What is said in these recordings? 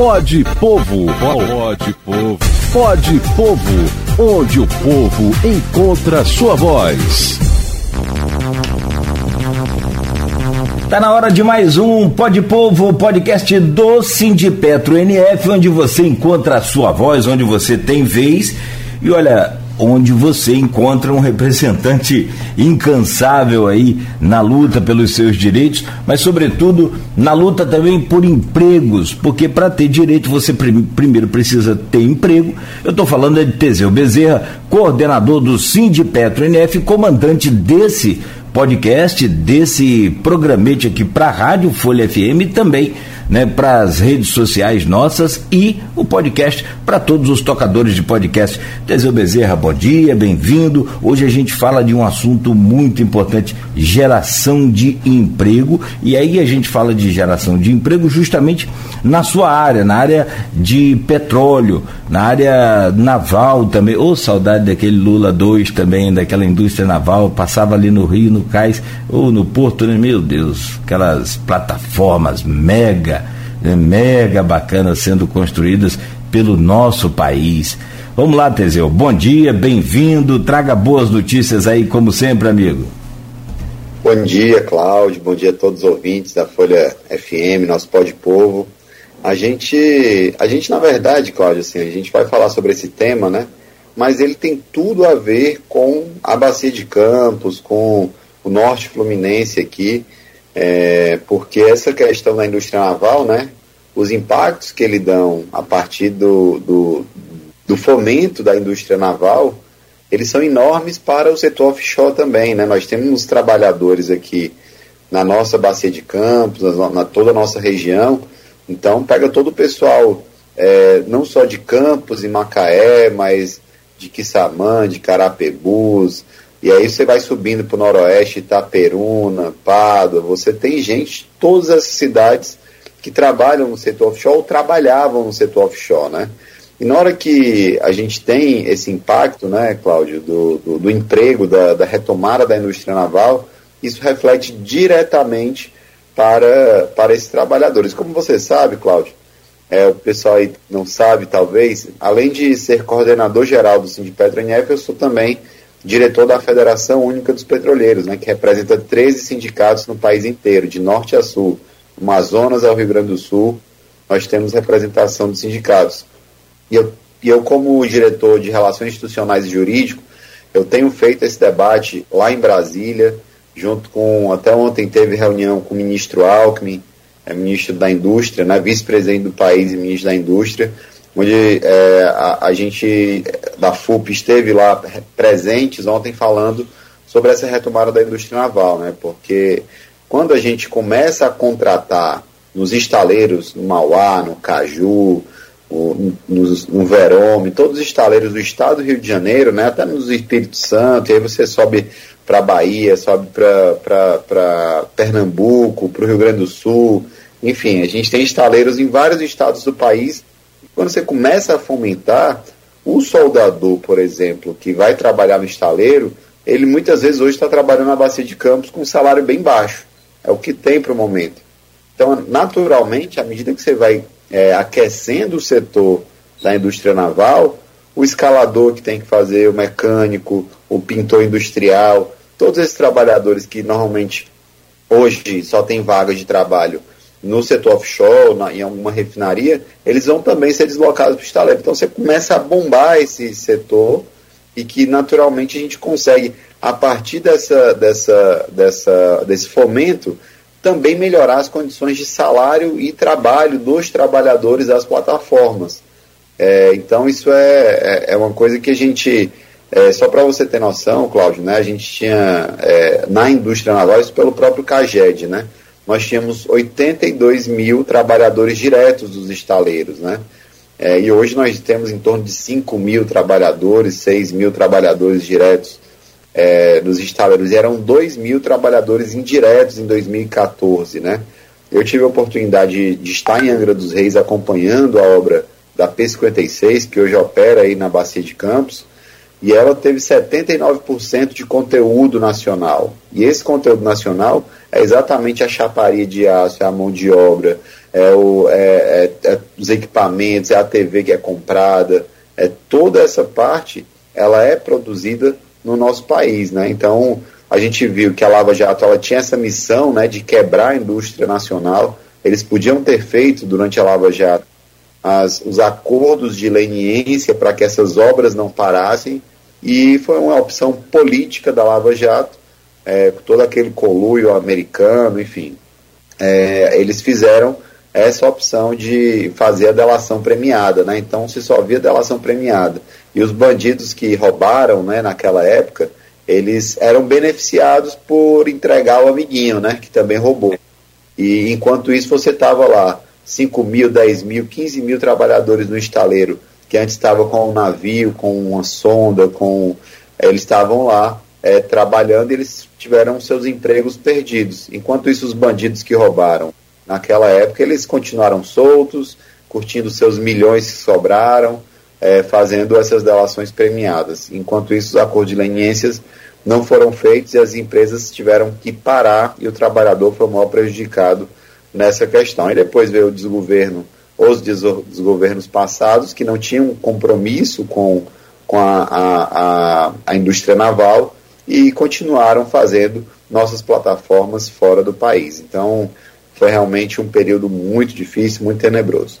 Pode Povo. Pode Povo. Pode Povo. Onde o povo encontra sua voz. Tá na hora de mais um Pode Povo, podcast do Sindipetro NF, onde você encontra a sua voz, onde você tem vez. E olha, onde você encontra um representante incansável aí na luta pelos seus direitos, mas sobretudo na luta também por empregos, porque para ter direito você prim primeiro precisa ter emprego. Eu estou falando de Teseu Bezerra, coordenador do Sindipetro NF, comandante desse podcast, desse programete aqui para a Rádio Folha FM também né, para as redes sociais nossas e o podcast para todos os tocadores de podcast. Teseu Bezerra, bom dia, bem-vindo. Hoje a gente fala de um assunto muito importante, geração de emprego. E aí a gente fala de geração de emprego justamente na sua área, na área de petróleo, na área naval também. Ô, oh, saudade daquele Lula 2 também, daquela indústria naval, passava ali no Rio, no Cais, ou no Porto, né? Meu Deus, aquelas plataformas mega mega bacanas sendo construídas pelo nosso país. Vamos lá, Teseu. Bom dia, bem-vindo. Traga boas notícias aí, como sempre, amigo. Bom dia, Cláudio. Bom dia a todos os ouvintes da Folha FM, nosso pó de povo. A gente, a gente na verdade, Cláudio, assim, a gente vai falar sobre esse tema, né? Mas ele tem tudo a ver com a bacia de Campos, com o norte fluminense aqui é, porque essa questão da indústria naval, né, os impactos que ele dão a partir do, do, do fomento da indústria naval, eles são enormes para o setor offshore também. Né? Nós temos trabalhadores aqui na nossa bacia de campos, na, na toda a nossa região, então pega todo o pessoal, é, não só de Campos e Macaé, mas de Quissamã, de Carapebus, e aí você vai subindo para o noroeste, Itaperuna, Pádua, você tem gente todas as cidades que trabalham no setor offshore ou trabalhavam no setor offshore, né? E na hora que a gente tem esse impacto, né, Cláudio, do, do, do emprego, da, da, retomada da indústria naval, isso reflete diretamente para, para esses trabalhadores. Como você sabe, Cláudio, é, o pessoal aí não sabe, talvez, além de ser coordenador geral do Sindipetro NF, eu sou também diretor da Federação Única dos Petroleiros, né, que representa 13 sindicatos no país inteiro, de norte a sul, Amazonas ao Rio Grande do Sul, nós temos representação dos sindicatos. E eu, e eu como diretor de Relações Institucionais e Jurídico, eu tenho feito esse debate lá em Brasília, junto com, até ontem teve reunião com o ministro Alckmin, é, ministro da Indústria, né, vice-presidente do país e ministro da Indústria, onde é, a, a, gente da FUP esteve lá presentes ontem falando sobre essa retomada da indústria naval, né? Porque quando a gente começa a contratar nos estaleiros, no Mauá, no Caju, no, no, no Verome, todos os estaleiros do estado do Rio de Janeiro, né? Até nos Espírito Santo, e aí você sobe para Bahia, sobe para Pernambuco, para o Rio Grande do Sul, enfim, a gente tem estaleiros em vários estados do país quando você começa a fomentar, o soldador, por exemplo, que vai trabalhar no estaleiro, ele muitas vezes hoje está trabalhando na bacia de campos com um salário bem baixo. É o que tem para o momento. Então, naturalmente, à medida que você vai é, aquecendo o setor da indústria naval, o escalador que tem que fazer, o mecânico, o pintor industrial, todos esses trabalhadores que normalmente hoje só tem vaga de trabalho no setor offshore, na, em alguma refinaria, eles vão também ser deslocados para o estaleiro. Então você começa a bombar esse setor e que naturalmente a gente consegue, a partir dessa, dessa, dessa, desse fomento, também melhorar as condições de salário e trabalho dos trabalhadores das plataformas. É, então isso é, é, é, uma coisa que a gente, é, só para você ter noção, Cláudio, né, a gente tinha é, na indústria naval, isso pelo próprio CAGED, né, nós tínhamos 82 mil trabalhadores diretos dos estaleiros, né? É, e hoje nós temos em torno de 5 mil trabalhadores, 6 mil trabalhadores diretos é, dos estaleiros. E eram 2 mil trabalhadores indiretos em 2014, né? Eu tive a oportunidade de, de estar em Angra dos Reis acompanhando a obra da P56, que hoje opera aí na Bacia de Campos, e ela teve 79% de conteúdo nacional. E esse conteúdo nacional é exatamente a chaparia de aço, é a mão de obra, é, o, é, é, é os equipamentos, é a TV que é comprada, é toda essa parte, ela é produzida no nosso país, né? Então, a gente viu que a Lava Jato ela tinha essa missão, né, de quebrar a indústria nacional. Eles podiam ter feito durante a Lava Jato as, os acordos de leniência para que essas obras não parassem, e foi uma opção política da Lava Jato, é, todo aquele coluio americano, enfim. É, eles fizeram essa opção de fazer a delação premiada, né? Então se só via delação premiada. E os bandidos que roubaram, né, naquela época, eles eram beneficiados por entregar o amiguinho, né, que também roubou. E enquanto isso você tava lá 5 mil, 10 mil, 15 mil trabalhadores no estaleiro, que antes estava com um navio, com uma sonda, com eles estavam lá é, trabalhando eles tiveram seus empregos perdidos. Enquanto isso, os bandidos que roubaram naquela época, eles continuaram soltos, curtindo seus milhões que sobraram, é, fazendo essas delações premiadas. Enquanto isso, os acordos de leniências não foram feitos e as empresas tiveram que parar e o trabalhador foi o maior prejudicado nessa questão. E depois veio o desgoverno, os desgovernos passados, que não tinham compromisso com, com a, a, a, a indústria naval e continuaram fazendo nossas plataformas fora do país. Então, foi realmente um período muito difícil, muito tenebroso.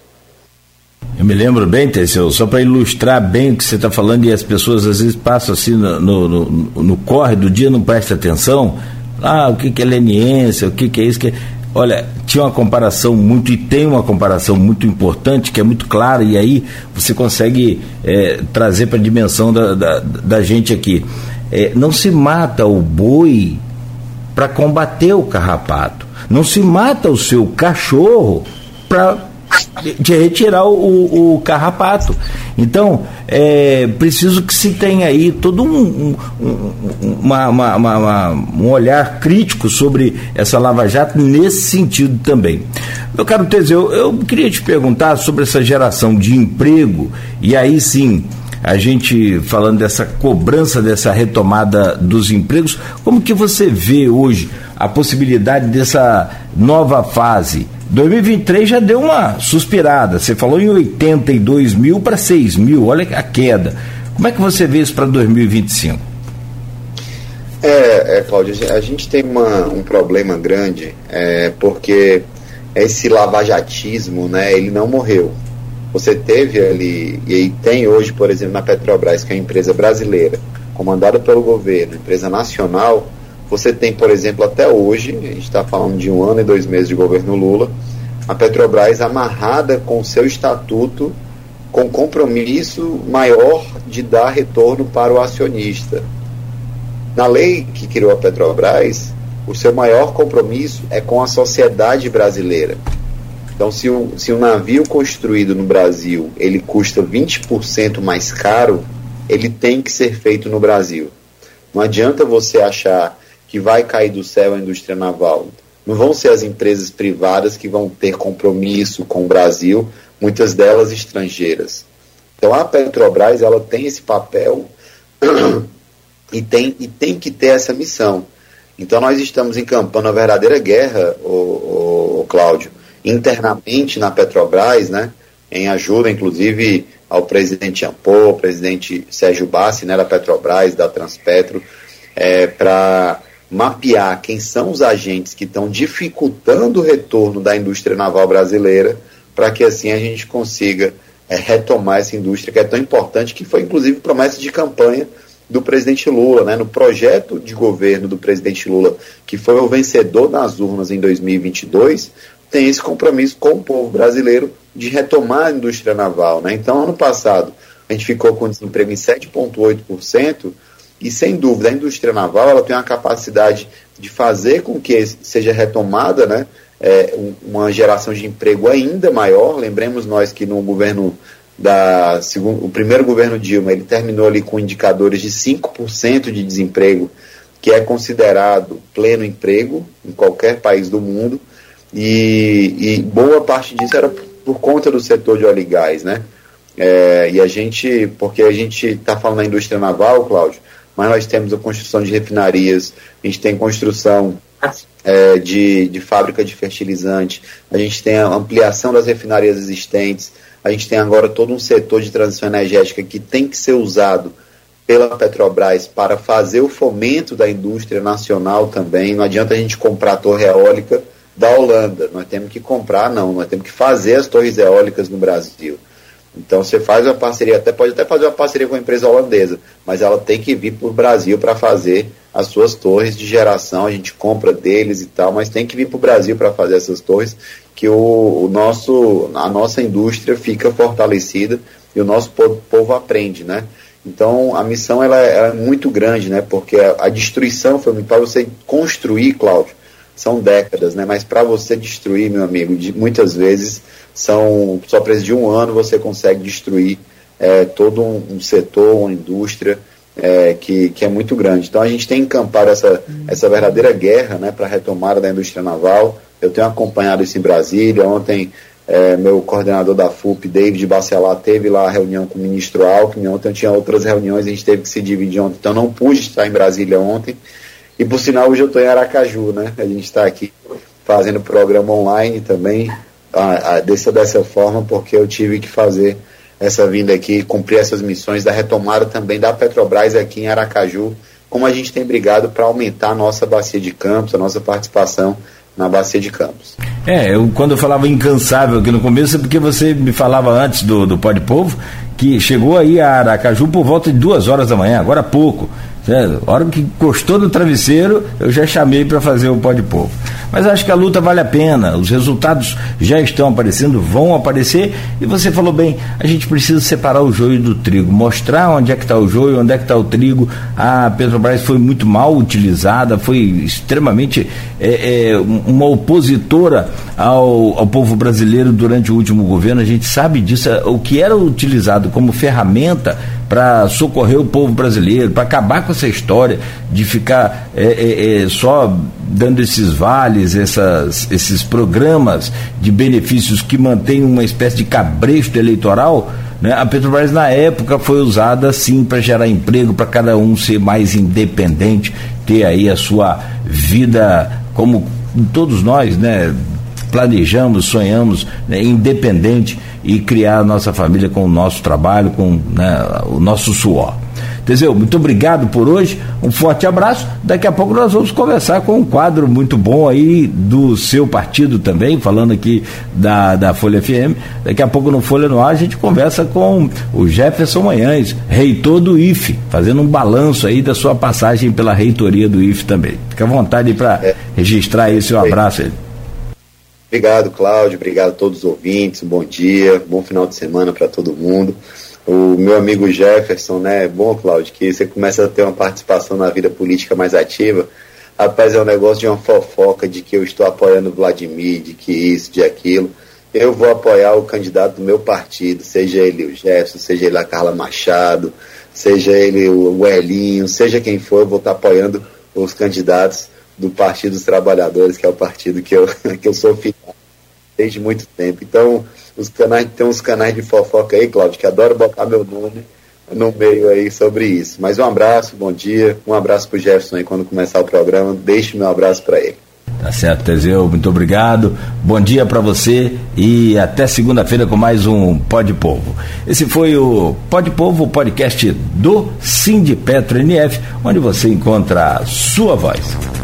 Eu me lembro bem, Teseu, só para ilustrar bem o que você está falando e as pessoas às vezes passam assim no, no, no, no corre do dia, não prestam atenção. Ah, o que, que é leniência, o que, que é isso? Que... Olha, tinha uma comparação muito, e tem uma comparação muito importante, que é muito clara, e aí você consegue é, trazer para a dimensão da, da, da, gente aqui. É, não se mata o boi para combater o carrapato. Não se mata o seu cachorro para retirar o, o, carrapato. Então, é preciso que se tenha aí todo um, um, uma, uma, uma, um olhar crítico sobre essa Lava Jato nesse sentido também. Meu caro Teseu, eu queria te perguntar sobre essa geração de emprego, e aí sim, a gente falando dessa cobrança, dessa retomada dos empregos, como que você vê hoje a possibilidade dessa nova fase? 2023 já deu uma suspirada. Você falou em 82 mil para 6 mil, olha a queda. Como é que você vê isso para 2025? É, é, Cláudio, a gente tem uma, um problema grande, é, porque esse lavajatismo, né, ele não morreu. Você teve ali, e tem hoje, por exemplo, na Petrobras, que é uma empresa brasileira, comandada pelo governo, empresa nacional, você tem, por exemplo, até hoje, a gente está falando de um ano e dois meses de governo Lula, a Petrobras amarrada com o seu estatuto, com compromisso maior de dar retorno para o acionista. Na lei que criou a Petrobras, o seu maior compromisso é com a sociedade brasileira. Então, se um, se um navio construído no Brasil ele custa 20% mais caro, ele tem que ser feito no Brasil. Não adianta você achar que vai cair do céu a indústria naval. Não vão ser as empresas privadas que vão ter compromisso com o Brasil, muitas delas estrangeiras. Então a Petrobras ela tem esse papel e tem, e tem que ter essa missão. Então nós estamos encampando a verdadeira guerra, o, o, o Cláudio, internamente na Petrobras, né, em ajuda inclusive ao presidente Ampô, ao presidente Sérgio Bassi, né, da Petrobras, da Transpetro, é, para mapear quem são os agentes que estão dificultando o retorno da indústria naval brasileira, para que assim a gente consiga é, retomar essa indústria que é tão importante, que foi inclusive promessa de campanha do presidente Lula, né, no projeto de governo do presidente Lula, que foi o vencedor nas urnas em 2022, tem esse compromisso com o povo brasileiro de retomar a indústria naval. Né? Então, ano passado, a gente ficou com desemprego em 7,8%, e sem dúvida, a indústria naval ela tem uma capacidade de fazer com que seja retomada né, é, uma geração de emprego ainda maior. Lembremos nós que no governo da segundo, o primeiro governo Dilma ele terminou ali com indicadores de 5% de desemprego, que é considerado pleno emprego em qualquer país do mundo. E, e boa parte disso era por conta do setor de óleo e gás, né? É, e a gente, porque a gente está falando da indústria naval, Cláudio, mas nós temos a construção de refinarias, a gente tem construção é, de, de fábrica de fertilizante, a gente tem a ampliação das refinarias existentes, a gente tem agora todo um setor de transição energética que tem que ser usado pela Petrobras para fazer o fomento da indústria nacional também. Não adianta a gente comprar torre eólica da Holanda. Nós temos que comprar, não, nós temos que fazer as torres eólicas no Brasil. Então você faz uma parceria, até pode até fazer uma parceria com a empresa holandesa, mas ela tem que vir para o Brasil para fazer as suas torres de geração, a gente compra deles e tal, mas tem que vir para o Brasil para fazer essas torres, que o, o, nosso, a nossa indústria fica fortalecida e o nosso povo, povo aprende, né? Então a missão ela, ela, é muito grande, né? Porque a, a destruição foi para você construir, Cláudio, são décadas, né? Mas para você destruir, meu amigo, de, muitas vezes são só preço de um ano você consegue destruir é, todo um, um, setor, uma indústria é, que, que é muito grande. Então a gente tem encampado essa, essa verdadeira guerra né, para a retomada da indústria naval. Eu tenho acompanhado isso em Brasília. Ontem é, meu coordenador da FUP, David Bacelar, teve lá a reunião com o ministro Alckmin. Ontem eu tinha outras reuniões, a gente teve que se dividir ontem, então não pude estar em Brasília ontem. E por sinal, hoje eu estou em Aracaju, né? A gente está aqui fazendo programa online também, a, a, dessa, dessa forma, porque eu tive que fazer essa vinda aqui, cumprir essas missões da retomada também da Petrobras aqui em Aracaju, como a gente tem brigado para aumentar a nossa bacia de campos, a nossa participação na bacia de campos. É, eu, quando eu falava incansável aqui no começo, é porque você me falava antes do, do Pó de Povo, que chegou aí a Aracaju por volta de duas horas da manhã, agora há pouco. Certo? A hora que encostou no travesseiro, eu já chamei para fazer o pó de povo. Mas acho que a luta vale a pena, os resultados já estão aparecendo, vão aparecer, e você falou bem, a gente precisa separar o joio do trigo, mostrar onde é que está o joio, onde é que está o trigo. A Petrobras foi muito mal utilizada, foi extremamente é, é, uma opositora ao, ao povo brasileiro durante o último governo, a gente sabe disso, o que era utilizado como ferramenta para socorrer o povo brasileiro, para acabar com essa história de ficar é, é, é, só dando esses vales, essas, esses programas de benefícios que mantêm uma espécie de cabresto eleitoral. Né? A Petrobras, na época, foi usada sim para gerar emprego, para cada um ser mais independente, ter aí a sua vida como todos nós, né? planejamos, sonhamos, né, independente e criar a nossa família com o nosso trabalho, com né, o nosso suor. Teseu, muito obrigado por hoje, um forte abraço. Daqui a pouco nós vamos conversar com um quadro muito bom aí do seu partido também, falando aqui da, da Folha FM. Daqui a pouco no Folha no Ar a gente conversa com o Jefferson Manhães, reitor do IFE, fazendo um balanço aí da sua passagem pela reitoria do IFE também. Fica à vontade para é. registrar seu abraço aí. Obrigado, Cláudio. Obrigado a todos os ouvintes. Bom dia, bom final de semana para todo mundo. O meu amigo Jefferson, né? É bom, Cláudio, que você começa a ter uma participação na vida política mais ativa. Rapaz, é um negócio de uma fofoca de que eu estou apoiando o Vladimir, de que isso, de aquilo. Eu vou apoiar o candidato do meu partido, seja ele o Jefferson, seja ele a Carla Machado, seja ele o Elinho, seja quem for, eu vou estar apoiando os candidatos do Partido dos Trabalhadores, que é o partido que eu, que eu sou filho desde muito tempo. Então, os canais, tem uns canais de fofoca aí, Cláudio, que adoram botar meu nome no meio aí sobre isso. Mas um abraço, bom dia, um abraço pro Jefferson aí quando começar o programa, deixe meu abraço para ele. Tá certo, Teseu, muito obrigado. Bom dia para você e até segunda-feira com mais um Pode Povo. Esse foi o Pode Povo, o podcast do Sindipetro NF, onde você encontra a sua voz.